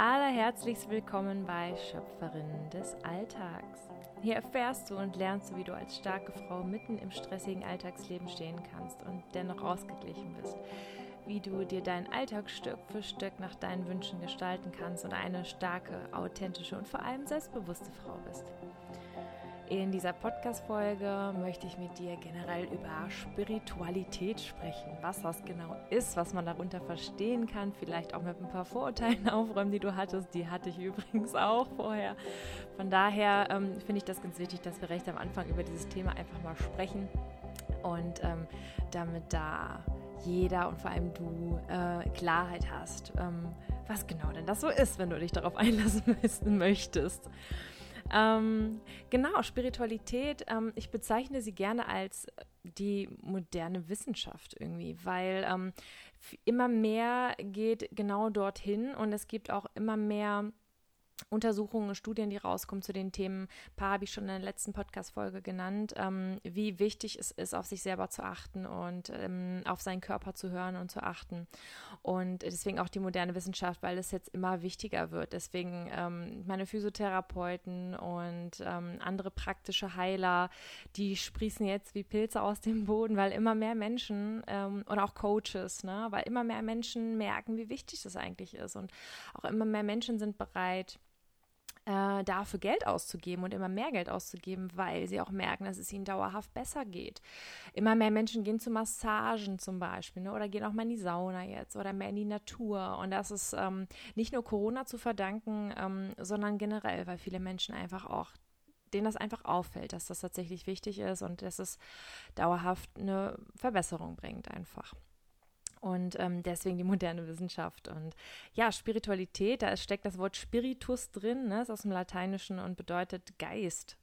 Allerherzlichst willkommen bei Schöpferin des Alltags. Hier erfährst du und lernst du, wie du als starke Frau mitten im stressigen Alltagsleben stehen kannst und dennoch ausgeglichen bist. Wie du dir deinen Alltag Stück für Stück nach deinen Wünschen gestalten kannst und eine starke, authentische und vor allem selbstbewusste Frau bist. In dieser Podcast-Folge möchte ich mit dir generell über Spiritualität sprechen. Was das genau ist, was man darunter verstehen kann. Vielleicht auch mit ein paar Vorurteilen aufräumen, die du hattest. Die hatte ich übrigens auch vorher. Von daher ähm, finde ich das ganz wichtig, dass wir recht am Anfang über dieses Thema einfach mal sprechen. Und ähm, damit da jeder und vor allem du äh, Klarheit hast, ähm, was genau denn das so ist, wenn du dich darauf einlassen möchtest. Ähm, genau, Spiritualität, ähm, ich bezeichne sie gerne als die moderne Wissenschaft irgendwie, weil ähm, immer mehr geht genau dorthin und es gibt auch immer mehr Untersuchungen Studien, die rauskommen zu den Themen. Ein paar habe ich schon in der letzten Podcast-Folge genannt, ähm, wie wichtig es ist, auf sich selber zu achten und ähm, auf seinen Körper zu hören und zu achten. Und deswegen auch die moderne Wissenschaft, weil es jetzt immer wichtiger wird. Deswegen ähm, meine Physiotherapeuten und ähm, andere praktische Heiler, die sprießen jetzt wie Pilze aus dem Boden, weil immer mehr Menschen ähm, und auch Coaches, ne, weil immer mehr Menschen merken, wie wichtig das eigentlich ist. Und auch immer mehr Menschen sind bereit, äh, dafür Geld auszugeben und immer mehr Geld auszugeben, weil sie auch merken, dass es ihnen dauerhaft besser geht. Immer mehr Menschen gehen zu Massagen zum Beispiel ne, oder gehen auch mal in die Sauna jetzt oder mehr in die Natur. Und das ist ähm, nicht nur Corona zu verdanken, ähm, sondern generell, weil viele Menschen einfach auch denen das einfach auffällt, dass das tatsächlich wichtig ist und dass es dauerhaft eine Verbesserung bringt einfach. Und ähm, deswegen die moderne Wissenschaft. Und ja, Spiritualität, da steckt das Wort Spiritus drin, ne, ist aus dem Lateinischen und bedeutet Geist.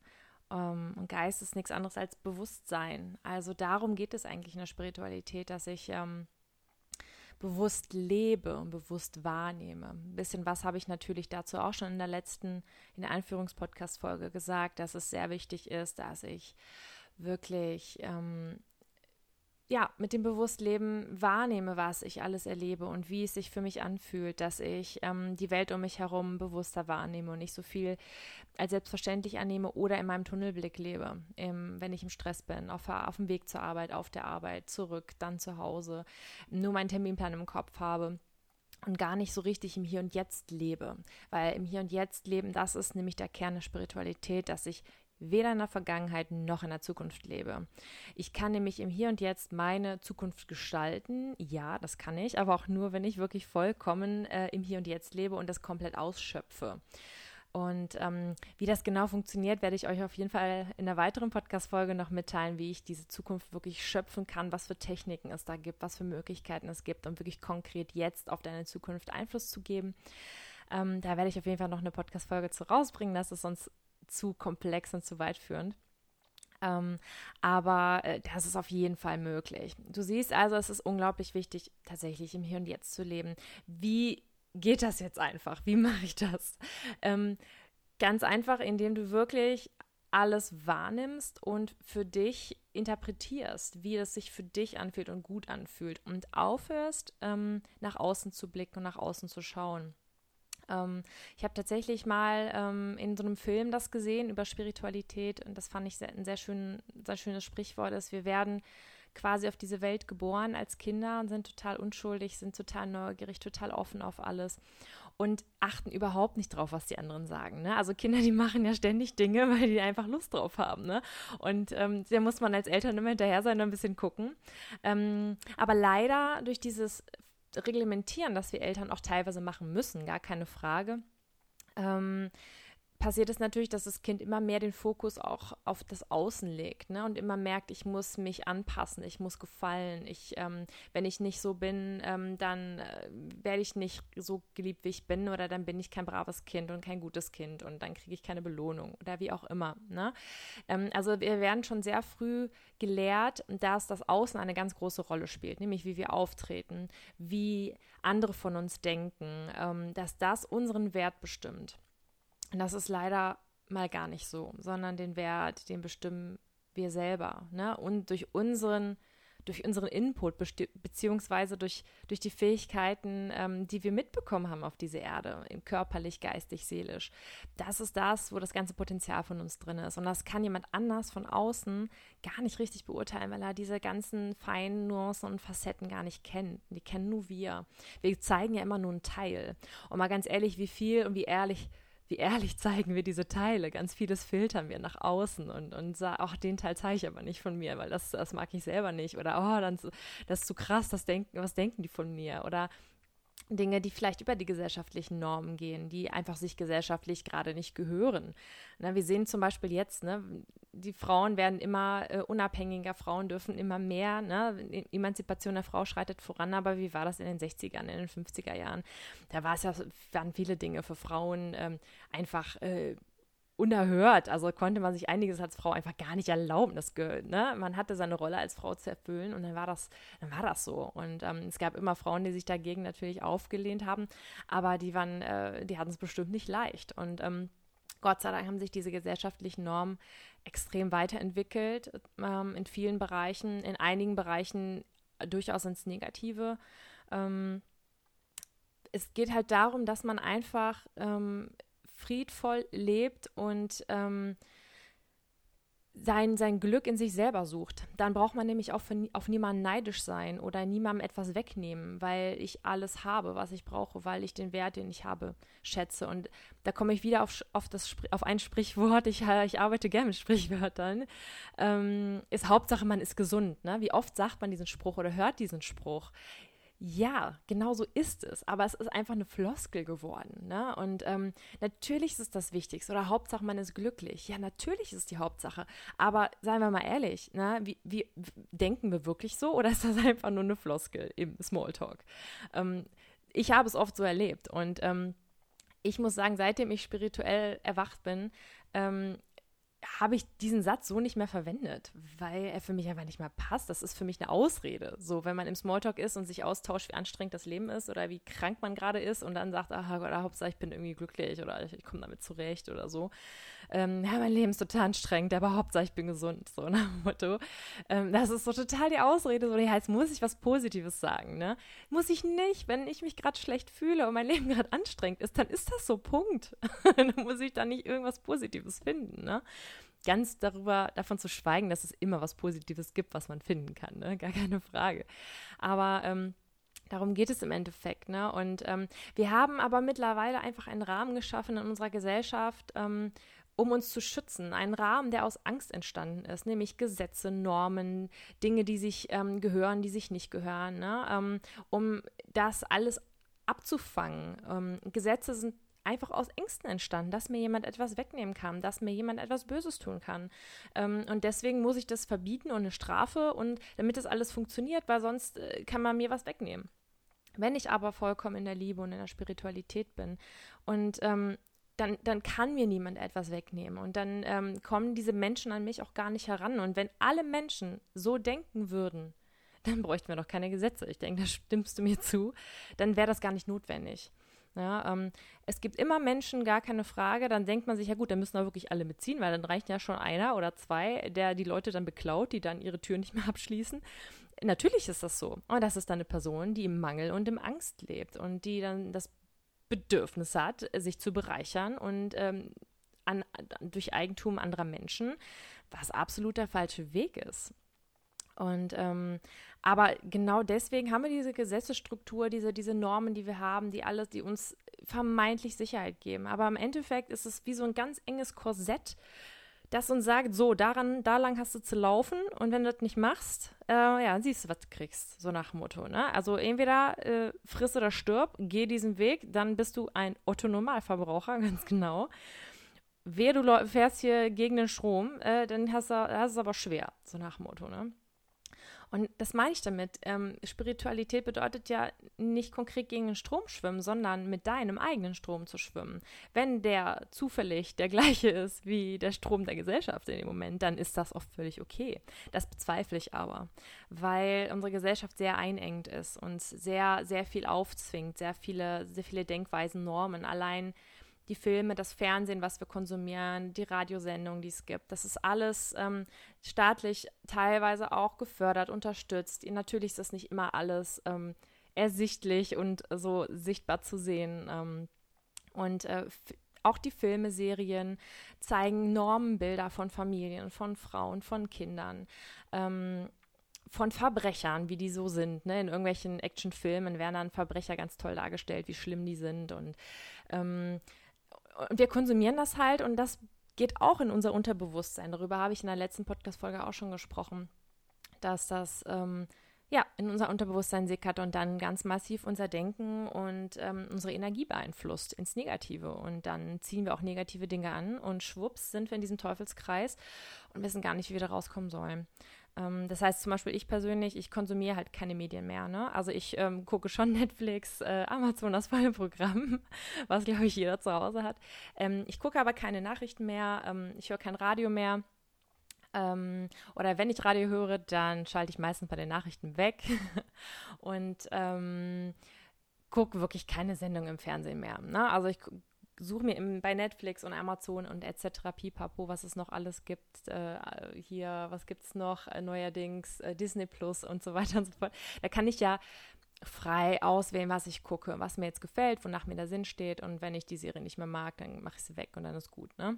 Ähm, und Geist ist nichts anderes als Bewusstsein. Also darum geht es eigentlich in der Spiritualität, dass ich ähm, bewusst lebe und bewusst wahrnehme. Ein bisschen was habe ich natürlich dazu auch schon in der letzten, in der Einführungspodcast-Folge gesagt, dass es sehr wichtig ist, dass ich wirklich ähm, ja, mit dem Bewusstleben wahrnehme, was ich alles erlebe und wie es sich für mich anfühlt, dass ich ähm, die Welt um mich herum bewusster wahrnehme und nicht so viel als selbstverständlich annehme oder in meinem Tunnelblick lebe, im, wenn ich im Stress bin, auf, auf dem Weg zur Arbeit, auf der Arbeit, zurück, dann zu Hause, nur meinen Terminplan im Kopf habe und gar nicht so richtig im Hier und Jetzt lebe. Weil im Hier und Jetzt leben, das ist nämlich der Kern der Spiritualität, dass ich weder in der Vergangenheit noch in der Zukunft lebe. Ich kann nämlich im Hier und Jetzt meine Zukunft gestalten. Ja, das kann ich, aber auch nur, wenn ich wirklich vollkommen äh, im Hier und Jetzt lebe und das komplett ausschöpfe. Und ähm, wie das genau funktioniert, werde ich euch auf jeden Fall in einer weiteren Podcast-Folge noch mitteilen, wie ich diese Zukunft wirklich schöpfen kann, was für Techniken es da gibt, was für Möglichkeiten es gibt, um wirklich konkret jetzt auf deine Zukunft Einfluss zu geben. Ähm, da werde ich auf jeden Fall noch eine Podcast-Folge zu rausbringen. Das ist sonst zu komplex und zu weitführend. Ähm, aber äh, das ist auf jeden Fall möglich. Du siehst also, es ist unglaublich wichtig, tatsächlich im Hier und Jetzt zu leben. Wie geht das jetzt einfach? Wie mache ich das? Ähm, ganz einfach, indem du wirklich alles wahrnimmst und für dich interpretierst, wie es sich für dich anfühlt und gut anfühlt und aufhörst, ähm, nach außen zu blicken und nach außen zu schauen. Ähm, ich habe tatsächlich mal ähm, in so einem Film das gesehen über Spiritualität und das fand ich sehr, ein sehr, schön, sehr schönes Sprichwort ist, wir werden quasi auf diese Welt geboren als Kinder und sind total unschuldig, sind total neugierig, total offen auf alles und achten überhaupt nicht drauf, was die anderen sagen. Ne? Also Kinder, die machen ja ständig Dinge, weil die einfach Lust drauf haben. Ne? Und ähm, da muss man als Eltern immer hinterher sein und ein bisschen gucken. Ähm, aber leider durch dieses reglementieren, dass wir Eltern auch teilweise machen müssen, gar keine Frage. Ähm, passiert es natürlich, dass das Kind immer mehr den Fokus auch auf das Außen legt ne? und immer merkt, ich muss mich anpassen, ich muss gefallen. Ich, ähm, wenn ich nicht so bin, ähm, dann äh, werde ich nicht so geliebt, wie ich bin oder dann bin ich kein braves Kind und kein gutes Kind und dann kriege ich keine Belohnung oder wie auch immer. Ne? Ähm, also wir werden schon sehr früh gelehrt, dass das Außen eine ganz große Rolle spielt, nämlich wie wir auftreten, wie andere von uns denken, ähm, dass das unseren Wert bestimmt. Und das ist leider mal gar nicht so, sondern den Wert, den bestimmen wir selber. Ne? Und durch unseren durch unseren Input beziehungsweise durch, durch die Fähigkeiten, ähm, die wir mitbekommen haben auf dieser Erde, körperlich, geistig, seelisch. Das ist das, wo das ganze Potenzial von uns drin ist. Und das kann jemand anders von außen gar nicht richtig beurteilen, weil er diese ganzen feinen Nuancen und Facetten gar nicht kennt. Die kennen nur wir. Wir zeigen ja immer nur einen Teil. Und mal ganz ehrlich, wie viel und wie ehrlich wie ehrlich zeigen wir diese Teile. Ganz vieles filtern wir nach außen und, und sagen, ach, den Teil zeige ich aber nicht von mir, weil das, das mag ich selber nicht. Oder, oh, dann, das ist zu krass, das denken, was denken die von mir? Oder Dinge, die vielleicht über die gesellschaftlichen Normen gehen, die einfach sich gesellschaftlich gerade nicht gehören. Na, wir sehen zum Beispiel jetzt, ne, die Frauen werden immer äh, unabhängiger, Frauen dürfen immer mehr, ne? Emanzipation der Frau schreitet voran, aber wie war das in den 60ern, in den 50er Jahren? Da war es ja, waren viele Dinge für Frauen ähm, einfach äh, unerhört. Also konnte man sich einiges als Frau einfach gar nicht erlauben. Das, ne? Man hatte seine Rolle als Frau zu erfüllen und dann war das, dann war das so. Und ähm, es gab immer Frauen, die sich dagegen natürlich aufgelehnt haben, aber die waren, äh, die hatten es bestimmt nicht leicht. Und ähm, Gott sei Dank haben sich diese gesellschaftlichen Normen extrem weiterentwickelt ähm, in vielen Bereichen, in einigen Bereichen durchaus ins Negative. Ähm, es geht halt darum, dass man einfach ähm, friedvoll lebt und ähm, sein, sein Glück in sich selber sucht. Dann braucht man nämlich auch für, auf niemanden neidisch sein oder niemandem etwas wegnehmen, weil ich alles habe, was ich brauche, weil ich den Wert, den ich habe, schätze. Und da komme ich wieder auf, auf, das, auf ein Sprichwort, ich, ich arbeite gerne mit Sprichwörtern, ähm, ist Hauptsache, man ist gesund. Ne? Wie oft sagt man diesen Spruch oder hört diesen Spruch? Ja, genau so ist es. Aber es ist einfach eine Floskel geworden. Ne? Und ähm, natürlich ist es das Wichtigste. Oder Hauptsache, man ist glücklich. Ja, natürlich ist es die Hauptsache. Aber seien wir mal ehrlich, ne? wie, wie denken wir wirklich so? Oder ist das einfach nur eine Floskel im Smalltalk? Ähm, ich habe es oft so erlebt. Und ähm, ich muss sagen, seitdem ich spirituell erwacht bin, ähm, habe ich diesen Satz so nicht mehr verwendet, weil er für mich einfach nicht mehr passt. Das ist für mich eine Ausrede. So, wenn man im Smalltalk ist und sich austauscht, wie anstrengend das Leben ist oder wie krank man gerade ist und dann sagt, ach Gott, Hauptsache ich bin irgendwie glücklich oder ich, ich komme damit zurecht oder so. Ähm, ja, mein Leben ist total anstrengend, aber Hauptsache ich bin gesund, so nach dem Motto. Ähm, das ist so total die Ausrede, so, ja, jetzt muss ich was Positives sagen, ne? Muss ich nicht, wenn ich mich gerade schlecht fühle und mein Leben gerade anstrengend ist, dann ist das so, Punkt. dann muss ich da nicht irgendwas Positives finden, ne? ganz darüber davon zu schweigen, dass es immer was Positives gibt, was man finden kann, ne? gar keine Frage. Aber ähm, darum geht es im Endeffekt. Ne? Und ähm, wir haben aber mittlerweile einfach einen Rahmen geschaffen in unserer Gesellschaft, ähm, um uns zu schützen. Ein Rahmen, der aus Angst entstanden ist, nämlich Gesetze, Normen, Dinge, die sich ähm, gehören, die sich nicht gehören, ne? ähm, um das alles abzufangen. Ähm, Gesetze sind einfach aus Ängsten entstanden, dass mir jemand etwas wegnehmen kann, dass mir jemand etwas Böses tun kann. Ähm, und deswegen muss ich das verbieten und eine Strafe und damit das alles funktioniert, weil sonst äh, kann man mir was wegnehmen. Wenn ich aber vollkommen in der Liebe und in der Spiritualität bin und ähm, dann, dann kann mir niemand etwas wegnehmen. Und dann ähm, kommen diese Menschen an mich auch gar nicht heran. Und wenn alle Menschen so denken würden, dann bräuchten wir doch keine Gesetze. Ich denke, da stimmst du mir zu. Dann wäre das gar nicht notwendig. Ja, ähm, es gibt immer Menschen, gar keine Frage. Dann denkt man sich, ja gut, dann müssen da wirklich alle mitziehen, weil dann reicht ja schon einer oder zwei, der die Leute dann beklaut, die dann ihre Tür nicht mehr abschließen. Natürlich ist das so. Und das ist dann eine Person, die im Mangel und im Angst lebt und die dann das Bedürfnis hat, sich zu bereichern und ähm, an, durch Eigentum anderer Menschen, was absolut der falsche Weg ist. Und ähm, aber genau deswegen haben wir diese Gesetzesstruktur, diese, diese Normen, die wir haben, die alles, die uns vermeintlich Sicherheit geben. Aber im Endeffekt ist es wie so ein ganz enges Korsett, das uns sagt, so, daran, da lang hast du zu laufen und wenn du das nicht machst, äh, ja, dann siehst du, was du kriegst, so nach dem Motto. Ne? Also entweder äh, friss oder stirb, geh diesen Weg, dann bist du ein Otto-Normalverbraucher, ganz genau. Wer du fährst hier gegen den Strom, äh, dann hast du, es aber schwer, so nach dem Motto. Ne? Und das meine ich damit. Ähm, Spiritualität bedeutet ja nicht konkret gegen den Strom schwimmen, sondern mit deinem eigenen Strom zu schwimmen. Wenn der zufällig der gleiche ist wie der Strom der Gesellschaft in dem Moment, dann ist das auch völlig okay. Das bezweifle ich aber, weil unsere Gesellschaft sehr einengt ist und sehr, sehr viel aufzwingt, sehr viele, sehr viele Denkweisen, Normen. Allein die Filme, das Fernsehen, was wir konsumieren, die Radiosendungen, die es gibt. Das ist alles ähm, staatlich teilweise auch gefördert, unterstützt. Natürlich ist das nicht immer alles ähm, ersichtlich und so sichtbar zu sehen. Ähm, und äh, auch die Filme, Serien zeigen Normenbilder von Familien, von Frauen, von Kindern. Ähm, von Verbrechern, wie die so sind. Ne? In irgendwelchen Actionfilmen werden dann Verbrecher ganz toll dargestellt, wie schlimm die sind. Und, ähm, wir konsumieren das halt und das geht auch in unser Unterbewusstsein. Darüber habe ich in der letzten Podcast-Folge auch schon gesprochen, dass das ähm, ja, in unser Unterbewusstsein sickert und dann ganz massiv unser Denken und ähm, unsere Energie beeinflusst ins Negative. Und dann ziehen wir auch negative Dinge an und schwupps sind wir in diesem Teufelskreis und wissen gar nicht, wie wir da rauskommen sollen. Ähm, das heißt zum Beispiel, ich persönlich, ich konsumiere halt keine Medien mehr. Ne? Also ich ähm, gucke schon Netflix, äh, Amazon, das volle Programm, was glaube ich jeder zu Hause hat. Ähm, ich gucke aber keine Nachrichten mehr, ähm, ich höre kein Radio mehr. Ähm, oder wenn ich Radio höre, dann schalte ich meistens bei den Nachrichten weg und ähm, gucke wirklich keine Sendung im Fernsehen mehr. Ne? Also ich suche mir im, bei Netflix und Amazon und etc. pipapo, was es noch alles gibt. Äh, hier, was gibt es noch äh, neuerdings? Äh, Disney Plus und so weiter und so fort. Da kann ich ja frei auswählen, was ich gucke, was mir jetzt gefällt, wonach mir der Sinn steht. Und wenn ich die Serie nicht mehr mag, dann mache ich sie weg und dann ist gut. Ne?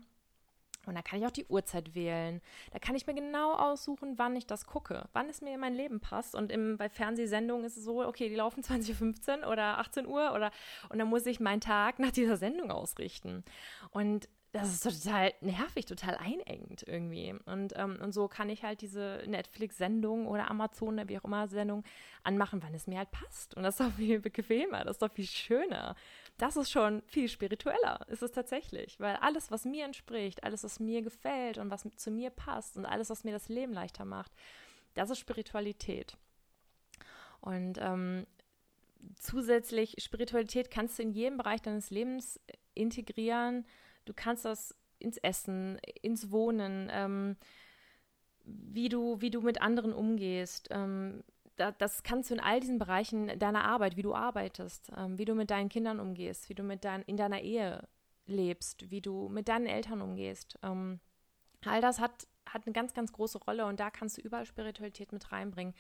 Und da kann ich auch die Uhrzeit wählen. Da kann ich mir genau aussuchen, wann ich das gucke, wann es mir in mein Leben passt. Und im, bei Fernsehsendungen ist es so, okay, die laufen 20.15 Uhr oder 18 Uhr oder und dann muss ich meinen Tag nach dieser Sendung ausrichten. Und das ist total nervig, total einengend irgendwie. Und, ähm, und so kann ich halt diese Netflix-Sendung oder Amazon oder wie auch immer Sendung anmachen, wann es mir halt passt. Und das ist doch viel bequemer, das ist doch viel schöner das ist schon viel spiritueller, ist es tatsächlich. Weil alles, was mir entspricht, alles, was mir gefällt und was zu mir passt und alles, was mir das Leben leichter macht, das ist Spiritualität. Und ähm, zusätzlich, Spiritualität kannst du in jedem Bereich deines Lebens integrieren. Du kannst das ins Essen, ins Wohnen, ähm, wie, du, wie du mit anderen umgehst, ähm, da, das kannst du in all diesen Bereichen deiner Arbeit, wie du arbeitest, ähm, wie du mit deinen Kindern umgehst, wie du mit dein, in deiner Ehe lebst, wie du mit deinen Eltern umgehst. Ähm, all das hat, hat eine ganz, ganz große Rolle und da kannst du überall Spiritualität mit reinbringen.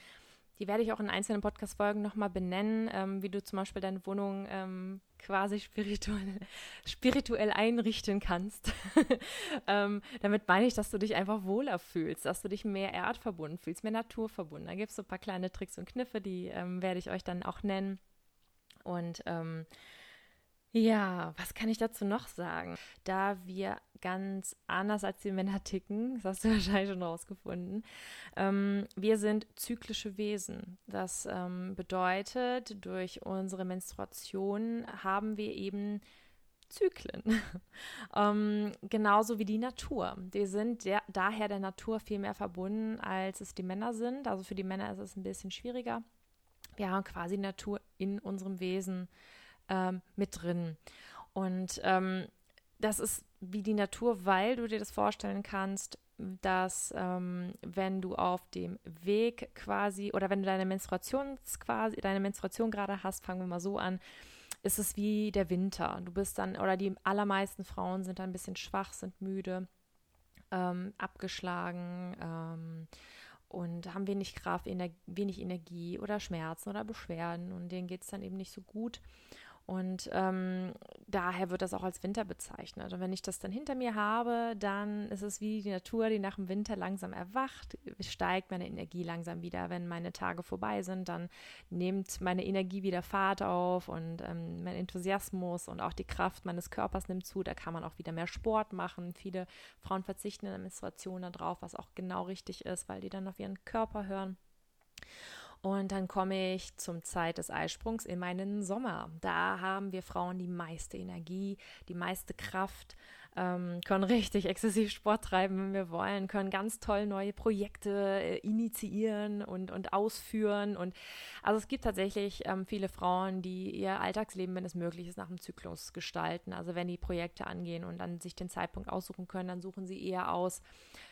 Die werde ich auch in einzelnen Podcast-Folgen nochmal benennen, ähm, wie du zum Beispiel deine Wohnung ähm, quasi spirituell, spirituell einrichten kannst. ähm, damit meine ich, dass du dich einfach wohler fühlst, dass du dich mehr erdverbunden fühlst, mehr naturverbunden. Da gibt es so ein paar kleine Tricks und Kniffe, die ähm, werde ich euch dann auch nennen. Und ähm, ja, was kann ich dazu noch sagen? Da wir ganz anders als die Männer ticken, das hast du wahrscheinlich schon rausgefunden, ähm, wir sind zyklische Wesen. Das ähm, bedeutet, durch unsere Menstruation haben wir eben Zyklen. ähm, genauso wie die Natur. Wir sind der, daher der Natur viel mehr verbunden, als es die Männer sind. Also für die Männer ist es ein bisschen schwieriger. Wir haben quasi Natur in unserem Wesen ähm, mit drin. Und ähm, das ist wie die Natur, weil du dir das vorstellen kannst, dass ähm, wenn du auf dem Weg quasi oder wenn du deine Menstruation quasi deine Menstruation gerade hast, fangen wir mal so an, ist es wie der Winter. Du bist dann oder die allermeisten Frauen sind dann ein bisschen schwach, sind müde, ähm, abgeschlagen ähm, und haben wenig Kraft, ener wenig Energie oder Schmerzen oder Beschwerden und denen geht es dann eben nicht so gut. Und ähm, daher wird das auch als Winter bezeichnet. Und wenn ich das dann hinter mir habe, dann ist es wie die Natur, die nach dem Winter langsam erwacht, steigt meine Energie langsam wieder. Wenn meine Tage vorbei sind, dann nimmt meine Energie wieder Fahrt auf und ähm, mein Enthusiasmus und auch die Kraft meines Körpers nimmt zu. Da kann man auch wieder mehr Sport machen. Viele Frauen verzichten in der Menstruation darauf, was auch genau richtig ist, weil die dann auf ihren Körper hören. Und dann komme ich zum Zeit des Eisprungs in meinen Sommer. Da haben wir Frauen die meiste Energie, die meiste Kraft, ähm, können richtig exzessiv Sport treiben, wenn wir wollen, können ganz toll neue Projekte äh, initiieren und, und ausführen. Und also es gibt tatsächlich ähm, viele Frauen, die ihr Alltagsleben, wenn es möglich ist, nach dem Zyklus gestalten. Also wenn die Projekte angehen und dann sich den Zeitpunkt aussuchen können, dann suchen sie eher aus,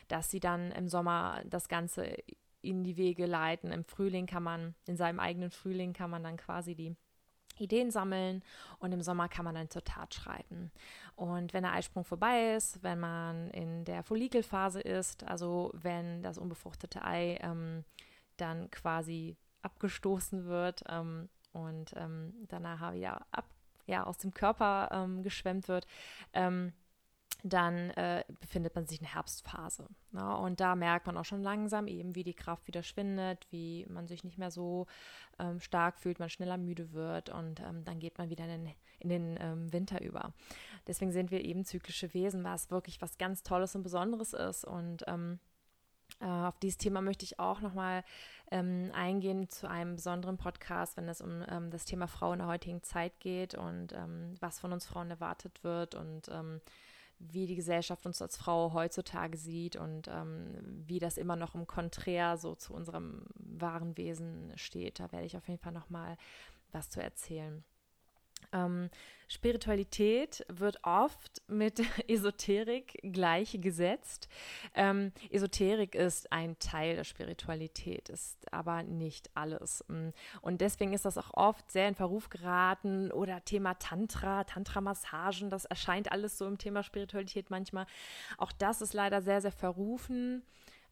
dass sie dann im Sommer das Ganze in die Wege leiten. Im Frühling kann man, in seinem eigenen Frühling kann man dann quasi die Ideen sammeln und im Sommer kann man dann zur Tat schreiten. Und wenn der Eisprung vorbei ist, wenn man in der Follikelphase ist, also wenn das unbefruchtete Ei ähm, dann quasi abgestoßen wird ähm, und ähm, danach wieder ab, ja, aus dem Körper ähm, geschwemmt wird, ähm, dann äh, befindet man sich in der Herbstphase. Ne? Und da merkt man auch schon langsam eben, wie die Kraft wieder schwindet, wie man sich nicht mehr so ähm, stark fühlt, man schneller müde wird und ähm, dann geht man wieder in den, in den ähm, Winter über. Deswegen sind wir eben zyklische Wesen, was wirklich was ganz Tolles und Besonderes ist. Und ähm, äh, auf dieses Thema möchte ich auch nochmal ähm, eingehen zu einem besonderen Podcast, wenn es um ähm, das Thema Frau in der heutigen Zeit geht und ähm, was von uns Frauen erwartet wird und ähm, wie die Gesellschaft uns als Frau heutzutage sieht und ähm, wie das immer noch im Konträr so zu unserem wahren Wesen steht. Da werde ich auf jeden Fall noch mal was zu erzählen. Ähm, Spiritualität wird oft mit Esoterik gleichgesetzt. Ähm, Esoterik ist ein Teil der Spiritualität, ist aber nicht alles. Mm. Und deswegen ist das auch oft sehr in Verruf geraten oder Thema Tantra, Tantra-Massagen, das erscheint alles so im Thema Spiritualität manchmal. Auch das ist leider sehr, sehr verrufen.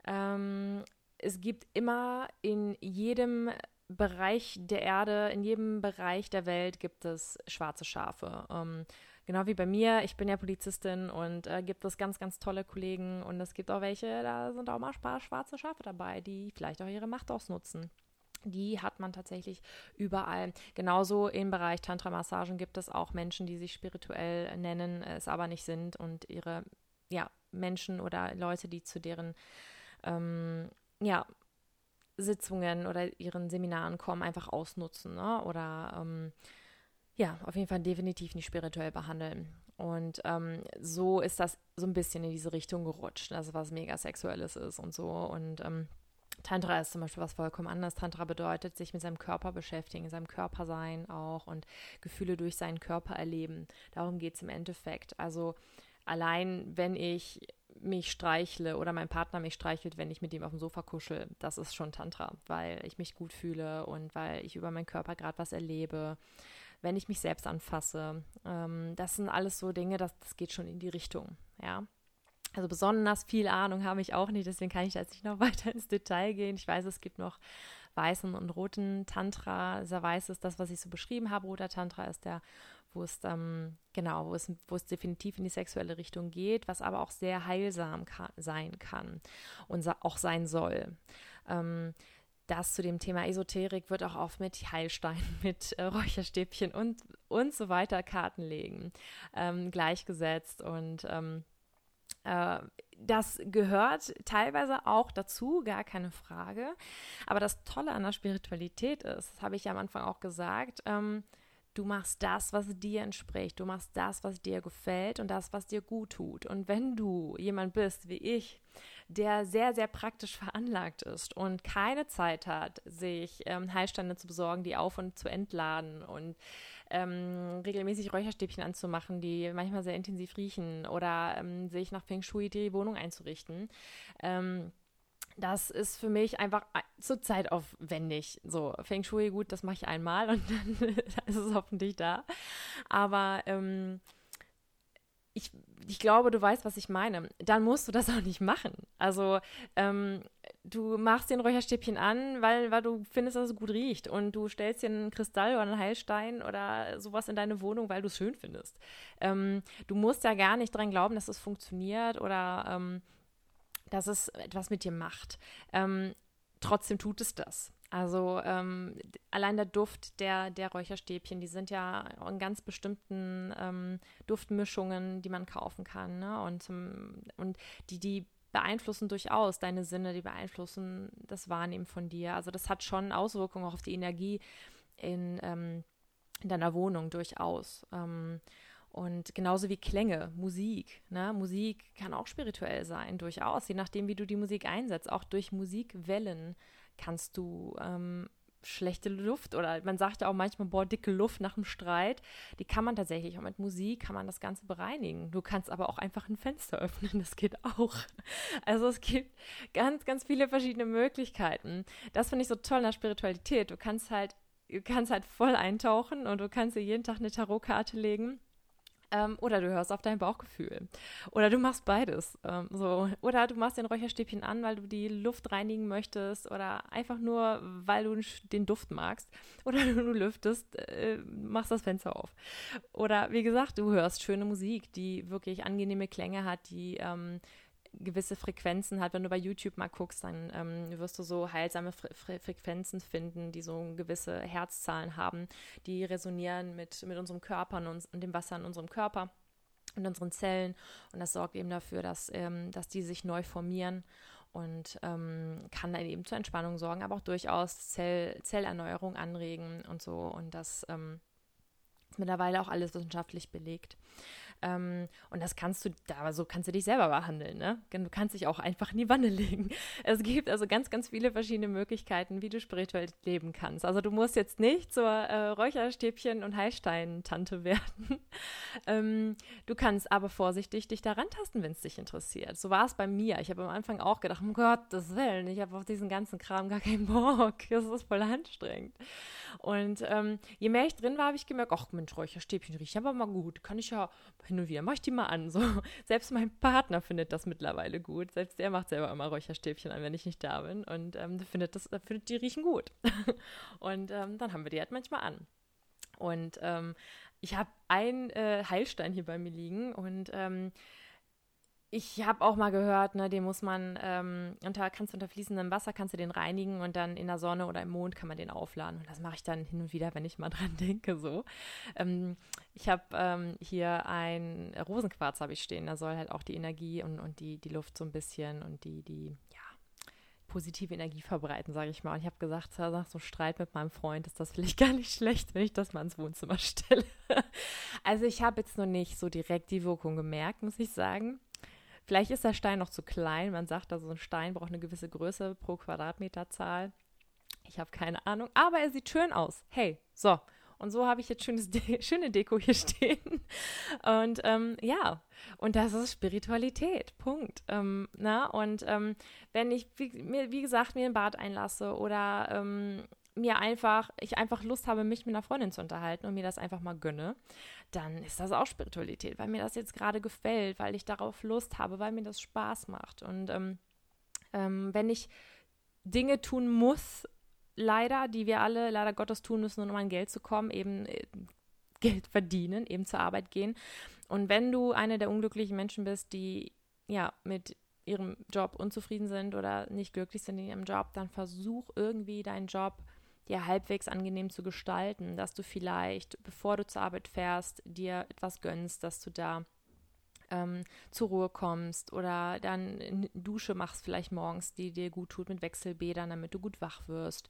Ähm, es gibt immer in jedem Bereich der Erde, in jedem Bereich der Welt gibt es schwarze Schafe. Ähm, genau wie bei mir, ich bin ja Polizistin und äh, gibt es ganz, ganz tolle Kollegen und es gibt auch welche, da sind auch mal ein paar schwarze Schafe dabei, die vielleicht auch ihre Macht ausnutzen. Die hat man tatsächlich überall. Genauso im Bereich Tantra-Massagen gibt es auch Menschen, die sich spirituell nennen, es aber nicht sind und ihre ja, Menschen oder Leute, die zu deren ähm, ja, Sitzungen oder ihren Seminaren kommen, einfach ausnutzen ne? oder ähm, ja, auf jeden Fall definitiv nicht spirituell behandeln. Und ähm, so ist das so ein bisschen in diese Richtung gerutscht, also was mega sexuelles ist und so. Und ähm, Tantra ist zum Beispiel was vollkommen anderes. Tantra bedeutet, sich mit seinem Körper beschäftigen, seinem Körper sein auch und Gefühle durch seinen Körper erleben. Darum geht es im Endeffekt. Also allein wenn ich mich streichle oder mein Partner mich streichelt, wenn ich mit ihm auf dem Sofa kuschel, das ist schon Tantra, weil ich mich gut fühle und weil ich über meinen Körper gerade was erlebe, wenn ich mich selbst anfasse. Ähm, das sind alles so Dinge, das, das geht schon in die Richtung, ja. Also besonders viel Ahnung habe ich auch nicht, deswegen kann ich jetzt nicht noch weiter ins Detail gehen. Ich weiß, es gibt noch weißen und roten Tantra. Sehr weiß ist das, was ich so beschrieben habe. Roter Tantra ist der wo es ähm, genau, wo es, wo es definitiv in die sexuelle Richtung geht, was aber auch sehr heilsam kann, sein kann und auch sein soll. Ähm, das zu dem Thema Esoterik wird auch oft mit Heilsteinen, mit äh, Räucherstäbchen und, und so weiter Karten legen ähm, gleichgesetzt und ähm, äh, das gehört teilweise auch dazu, gar keine Frage. Aber das Tolle an der Spiritualität ist, das habe ich ja am Anfang auch gesagt, ähm, Du machst das, was dir entspricht. Du machst das, was dir gefällt und das, was dir gut tut. Und wenn du jemand bist wie ich, der sehr, sehr praktisch veranlagt ist und keine Zeit hat, sich ähm, Heilsteine zu besorgen, die auf und zu entladen und ähm, regelmäßig Räucherstäbchen anzumachen, die manchmal sehr intensiv riechen oder ähm, sich nach Feng Shui die Wohnung einzurichten, ähm, das ist für mich einfach zur Zeit aufwendig. So, Feng Shui, gut, das mache ich einmal und dann ist es hoffentlich da. Aber ähm, ich, ich glaube, du weißt, was ich meine. Dann musst du das auch nicht machen. Also, ähm, du machst den Räucherstäbchen an, weil, weil du findest, dass es gut riecht. Und du stellst dir einen Kristall oder einen Heilstein oder sowas in deine Wohnung, weil du es schön findest. Ähm, du musst ja gar nicht dran glauben, dass es funktioniert oder ähm, dass es etwas mit dir macht. Ähm, trotzdem tut es das. Also ähm, allein der Duft der, der Räucherstäbchen, die sind ja in ganz bestimmten ähm, Duftmischungen, die man kaufen kann. Ne? Und, und die, die beeinflussen durchaus deine Sinne, die beeinflussen das Wahrnehmen von dir. Also das hat schon Auswirkungen auch auf die Energie in, ähm, in deiner Wohnung durchaus. Ähm, und genauso wie Klänge, Musik. Ne? Musik kann auch spirituell sein, durchaus, je nachdem, wie du die Musik einsetzt. Auch durch Musikwellen kannst du ähm, schlechte Luft oder man sagt ja auch manchmal, boah, dicke Luft nach dem Streit. Die kann man tatsächlich auch mit Musik, kann man das Ganze bereinigen. Du kannst aber auch einfach ein Fenster öffnen, das geht auch. Also es gibt ganz, ganz viele verschiedene Möglichkeiten. Das finde ich so toll in der Spiritualität. Du kannst halt du kannst halt voll eintauchen und du kannst dir jeden Tag eine Tarotkarte legen ähm, oder du hörst auf dein Bauchgefühl. Oder du machst beides. Ähm, so. Oder du machst den Räucherstäbchen an, weil du die Luft reinigen möchtest. Oder einfach nur, weil du den Duft magst. Oder du lüftest, äh, machst das Fenster auf. Oder wie gesagt, du hörst schöne Musik, die wirklich angenehme Klänge hat, die ähm, gewisse Frequenzen hat. Wenn du bei YouTube mal guckst, dann ähm, wirst du so heilsame Fre Fre Frequenzen finden, die so gewisse Herzzahlen haben, die resonieren mit, mit unserem Körper und, uns, und dem Wasser in unserem Körper und unseren Zellen. Und das sorgt eben dafür, dass, ähm, dass die sich neu formieren und ähm, kann dann eben zur Entspannung sorgen, aber auch durchaus Zell Zellerneuerung anregen und so. Und das ähm, ist mittlerweile auch alles wissenschaftlich belegt. Ähm, und das kannst du, da so kannst du dich selber behandeln, ne? Du kannst dich auch einfach in die Wanne legen. Es gibt also ganz, ganz viele verschiedene Möglichkeiten, wie du spirituell leben kannst. Also du musst jetzt nicht zur äh, Räucherstäbchen- und Heilstein-Tante werden. ähm, du kannst aber vorsichtig dich daran tasten, wenn es dich interessiert. So war es bei mir. Ich habe am Anfang auch gedacht, um Gottes Willen, ich habe auf diesen ganzen Kram gar keinen Bock. Das ist voll anstrengend. Und ähm, je mehr ich drin war, habe ich gemerkt, ach Mensch, Räucherstäbchen riechen aber mal gut. Kann ich ja hin und wieder, mach ich die mal an. So. Selbst mein Partner findet das mittlerweile gut. Selbst der macht selber immer Räucherstäbchen an, wenn ich nicht da bin. Und ähm, findet, das, findet die riechen gut. und ähm, dann haben wir die halt manchmal an. Und ähm, ich habe einen äh, Heilstein hier bei mir liegen und ähm, ich habe auch mal gehört, ne, den muss man, ähm, unter, kannst du unter fließendem Wasser, kannst du den reinigen und dann in der Sonne oder im Mond kann man den aufladen. Und das mache ich dann hin und wieder, wenn ich mal dran denke, so. Ähm, ich habe ähm, hier ein Rosenquarz habe ich stehen, da soll halt auch die Energie und, und die, die Luft so ein bisschen und die, die, ja, positive Energie verbreiten, sage ich mal. Und ich habe gesagt, nach so Streit mit meinem Freund ist das vielleicht gar nicht schlecht, wenn ich das mal ins Wohnzimmer stelle. also ich habe jetzt noch nicht so direkt die Wirkung gemerkt, muss ich sagen. Vielleicht ist der Stein noch zu klein. Man sagt, also ein Stein braucht eine gewisse Größe pro Quadratmeterzahl. Ich habe keine Ahnung, aber er sieht schön aus. Hey, so. Und so habe ich jetzt schönes De schöne Deko hier stehen. Und ähm, ja, und das ist Spiritualität. Punkt. Ähm, na? Und ähm, wenn ich, wie, mir, wie gesagt, mir ein Bad einlasse oder ähm, mir einfach, ich einfach Lust habe, mich mit einer Freundin zu unterhalten und mir das einfach mal gönne, dann ist das auch Spiritualität, weil mir das jetzt gerade gefällt, weil ich darauf Lust habe, weil mir das Spaß macht. Und ähm, ähm, wenn ich Dinge tun muss, leider, die wir alle leider Gottes tun müssen, um an Geld zu kommen, eben äh, Geld verdienen, eben zur Arbeit gehen. Und wenn du eine der unglücklichen Menschen bist, die ja mit ihrem Job unzufrieden sind oder nicht glücklich sind in ihrem Job, dann versuch irgendwie deinen Job dir halbwegs angenehm zu gestalten, dass du vielleicht, bevor du zur Arbeit fährst, dir etwas gönnst, dass du da ähm, zur Ruhe kommst oder dann eine Dusche machst vielleicht morgens, die dir gut tut mit Wechselbädern, damit du gut wach wirst.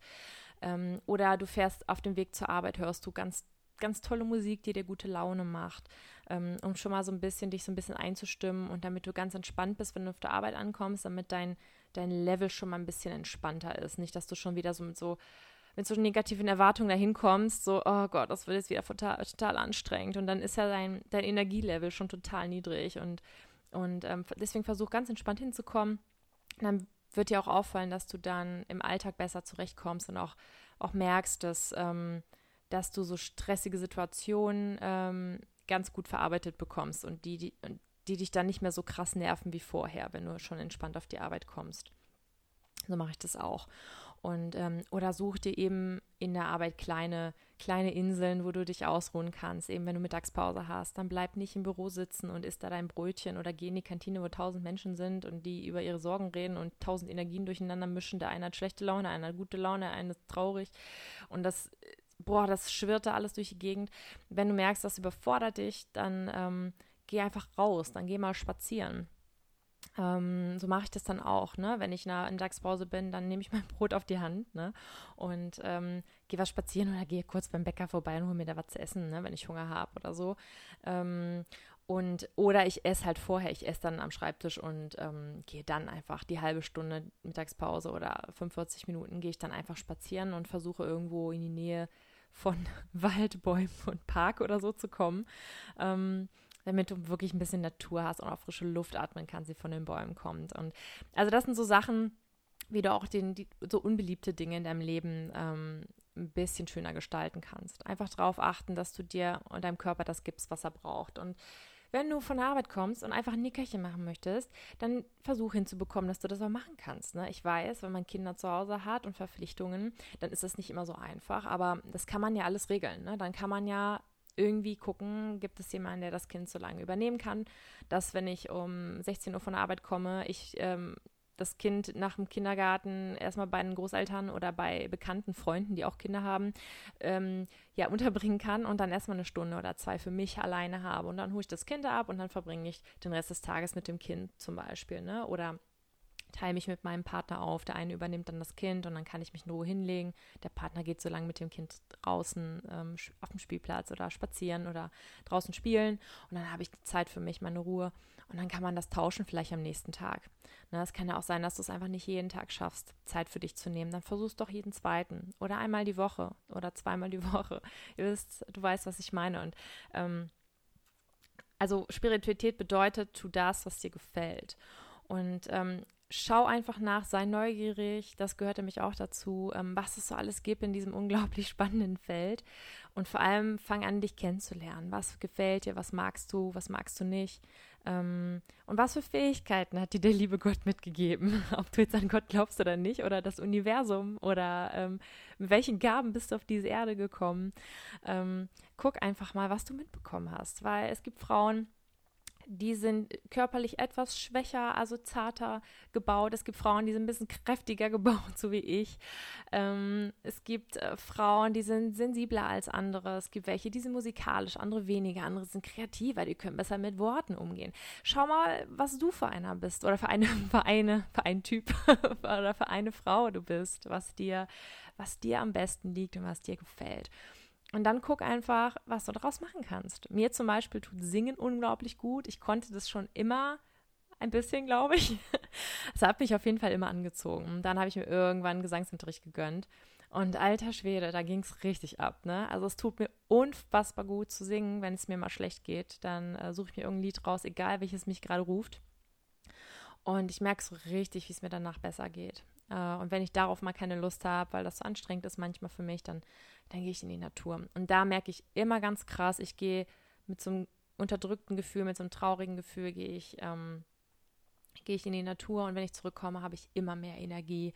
Ähm, oder du fährst auf dem Weg zur Arbeit, hörst du ganz ganz tolle Musik, die dir gute Laune macht, ähm, um schon mal so ein bisschen dich so ein bisschen einzustimmen und damit du ganz entspannt bist, wenn du auf der Arbeit ankommst, damit dein, dein Level schon mal ein bisschen entspannter ist. Nicht, dass du schon wieder so mit so mit so negativen Erwartungen dahin kommst, so, oh Gott, das wird jetzt wieder total, total anstrengend. Und dann ist ja dein, dein Energielevel schon total niedrig. Und, und ähm, deswegen versuch ganz entspannt hinzukommen. Dann wird dir auch auffallen, dass du dann im Alltag besser zurechtkommst und auch, auch merkst, dass, ähm, dass du so stressige Situationen ähm, ganz gut verarbeitet bekommst und die, die, die dich dann nicht mehr so krass nerven wie vorher, wenn du schon entspannt auf die Arbeit kommst. So mache ich das auch. Und, ähm, oder such dir eben in der Arbeit kleine, kleine Inseln, wo du dich ausruhen kannst. Eben wenn du Mittagspause hast, dann bleib nicht im Büro sitzen und isst da dein Brötchen oder geh in die Kantine, wo tausend Menschen sind und die über ihre Sorgen reden und tausend Energien durcheinander mischen. Der eine hat schlechte Laune, einer hat gute Laune, der eine ist traurig. Und das, boah, das schwirrt da alles durch die Gegend. Wenn du merkst, das überfordert dich, dann ähm, geh einfach raus, dann geh mal spazieren. Ähm, so mache ich das dann auch, ne? Wenn ich in der Mittagspause bin, dann nehme ich mein Brot auf die Hand, ne? Und ähm, gehe was spazieren oder gehe kurz beim Bäcker vorbei und hole mir da was zu essen, ne? Wenn ich Hunger habe oder so. Ähm, und oder ich esse halt vorher, ich esse dann am Schreibtisch und ähm, gehe dann einfach die halbe Stunde Mittagspause oder 45 Minuten gehe ich dann einfach spazieren und versuche irgendwo in die Nähe von Wald, Bäumen und Park oder so zu kommen. Ähm, damit du wirklich ein bisschen Natur hast und auch frische Luft atmen kannst, die von den Bäumen kommt. Und also das sind so Sachen, wie du auch den, die, so unbeliebte Dinge in deinem Leben ähm, ein bisschen schöner gestalten kannst. Einfach darauf achten, dass du dir und deinem Körper das gibst, was er braucht. Und wenn du von der Arbeit kommst und einfach ein Nickerchen machen möchtest, dann versuch hinzubekommen, dass du das auch machen kannst. Ne? Ich weiß, wenn man Kinder zu Hause hat und Verpflichtungen, dann ist das nicht immer so einfach, aber das kann man ja alles regeln. Ne? Dann kann man ja irgendwie gucken, gibt es jemanden, der das Kind so lange übernehmen kann, dass wenn ich um 16 Uhr von der Arbeit komme, ich ähm, das Kind nach dem Kindergarten erstmal bei den Großeltern oder bei bekannten Freunden, die auch Kinder haben, ähm, ja, unterbringen kann und dann erstmal eine Stunde oder zwei für mich alleine habe. Und dann hole ich das Kind ab und dann verbringe ich den Rest des Tages mit dem Kind zum Beispiel, ne? Oder teile mich mit meinem Partner auf. Der eine übernimmt dann das Kind und dann kann ich mich in Ruhe hinlegen. Der Partner geht so lange mit dem Kind draußen ähm, auf dem Spielplatz oder spazieren oder draußen spielen. Und dann habe ich Zeit für mich, meine Ruhe. Und dann kann man das tauschen vielleicht am nächsten Tag. Na, es kann ja auch sein, dass du es einfach nicht jeden Tag schaffst, Zeit für dich zu nehmen. Dann versuchst doch jeden zweiten oder einmal die Woche oder zweimal die Woche. Ihr wisst, du weißt, was ich meine. Und ähm, also Spiritualität bedeutet, tu das, was dir gefällt. Und ähm, schau einfach nach, sei neugierig, das gehört nämlich auch dazu, ähm, was es so alles gibt in diesem unglaublich spannenden Feld. Und vor allem fang an, dich kennenzulernen. Was gefällt dir, was magst du, was magst du nicht. Ähm, und was für Fähigkeiten hat dir der liebe Gott mitgegeben? Ob du jetzt an Gott glaubst oder nicht, oder das Universum, oder ähm, mit welchen Gaben bist du auf diese Erde gekommen? Ähm, guck einfach mal, was du mitbekommen hast, weil es gibt Frauen, die sind körperlich etwas schwächer, also zarter gebaut. Es gibt Frauen, die sind ein bisschen kräftiger gebaut, so wie ich. Ähm, es gibt äh, Frauen, die sind sensibler als andere. Es gibt welche, die sind musikalisch, andere weniger, andere sind kreativer, die können besser mit Worten umgehen. Schau mal, was du für einer bist oder für eine, für eine, für einen Typ oder für eine Frau du bist, was dir, was dir am besten liegt und was dir gefällt. Und dann guck einfach, was du daraus machen kannst. Mir zum Beispiel tut Singen unglaublich gut. Ich konnte das schon immer ein bisschen, glaube ich. Es hat mich auf jeden Fall immer angezogen. Dann habe ich mir irgendwann Gesangsunterricht gegönnt. Und alter Schwede, da ging es richtig ab. Ne? Also es tut mir unfassbar gut zu singen, wenn es mir mal schlecht geht. Dann äh, suche ich mir irgendein Lied raus, egal welches mich gerade ruft. Und ich merke so richtig, wie es mir danach besser geht. Äh, und wenn ich darauf mal keine Lust habe, weil das so anstrengend ist manchmal für mich, dann dann gehe ich in die Natur. Und da merke ich immer ganz krass, ich gehe mit so einem unterdrückten Gefühl, mit so einem traurigen Gefühl, gehe ich, ähm, gehe ich in die Natur und wenn ich zurückkomme, habe ich immer mehr Energie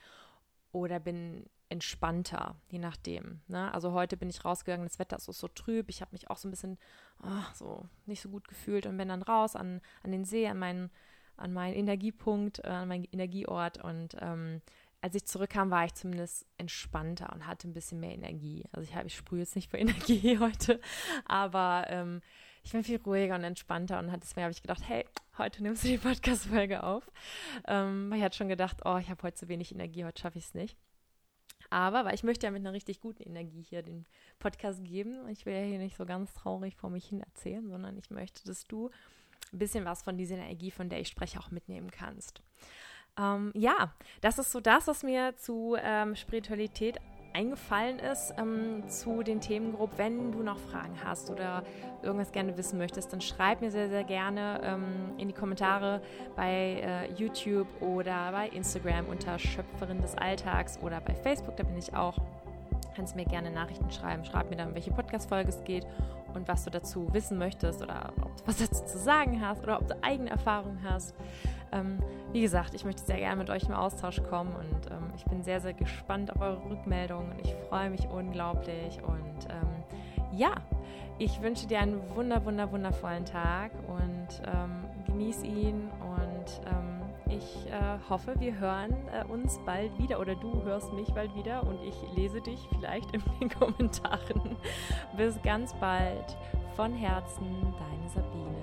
oder bin entspannter, je nachdem. Ne? Also heute bin ich rausgegangen, das Wetter ist so trüb, ich habe mich auch so ein bisschen oh, so nicht so gut gefühlt und bin dann raus an, an den See, an meinen, an meinen Energiepunkt, äh, an meinen Energieort und ähm, als ich zurückkam, war ich zumindest entspannter und hatte ein bisschen mehr Energie. Also ich, hab, ich sprühe jetzt nicht vor Energie heute, aber ähm, ich bin viel ruhiger und entspannter und deswegen habe ich gedacht, hey, heute nimmst du die Podcast-Folge auf. Ähm, ich hatte schon gedacht, oh, ich habe heute zu wenig Energie, heute schaffe ich es nicht. Aber, weil ich möchte ja mit einer richtig guten Energie hier den Podcast geben. Ich will ja hier nicht so ganz traurig vor mich hin erzählen, sondern ich möchte, dass du ein bisschen was von dieser Energie, von der ich spreche, auch mitnehmen kannst. Ähm, ja, das ist so das, was mir zu ähm, Spiritualität eingefallen ist ähm, zu den Themen grob. Wenn du noch Fragen hast oder irgendwas gerne wissen möchtest, dann schreib mir sehr, sehr gerne ähm, in die Kommentare bei äh, YouTube oder bei Instagram unter Schöpferin des Alltags oder bei Facebook, da bin ich auch. Kannst mir gerne Nachrichten schreiben. Schreib mir dann, welche Podcast-Folge es geht und was du dazu wissen möchtest oder ob du was dazu zu sagen hast oder ob du eigene Erfahrungen hast. Ähm, wie gesagt, ich möchte sehr gerne mit euch im Austausch kommen und ähm, ich bin sehr, sehr gespannt auf eure Rückmeldungen und ich freue mich unglaublich. Und ähm, ja, ich wünsche dir einen wunder, wunder, wundervollen Tag und ähm, genieß ihn und ähm, ich äh, hoffe, wir hören äh, uns bald wieder oder du hörst mich bald wieder und ich lese dich vielleicht in den Kommentaren. Bis ganz bald. Von Herzen, deine Sabine.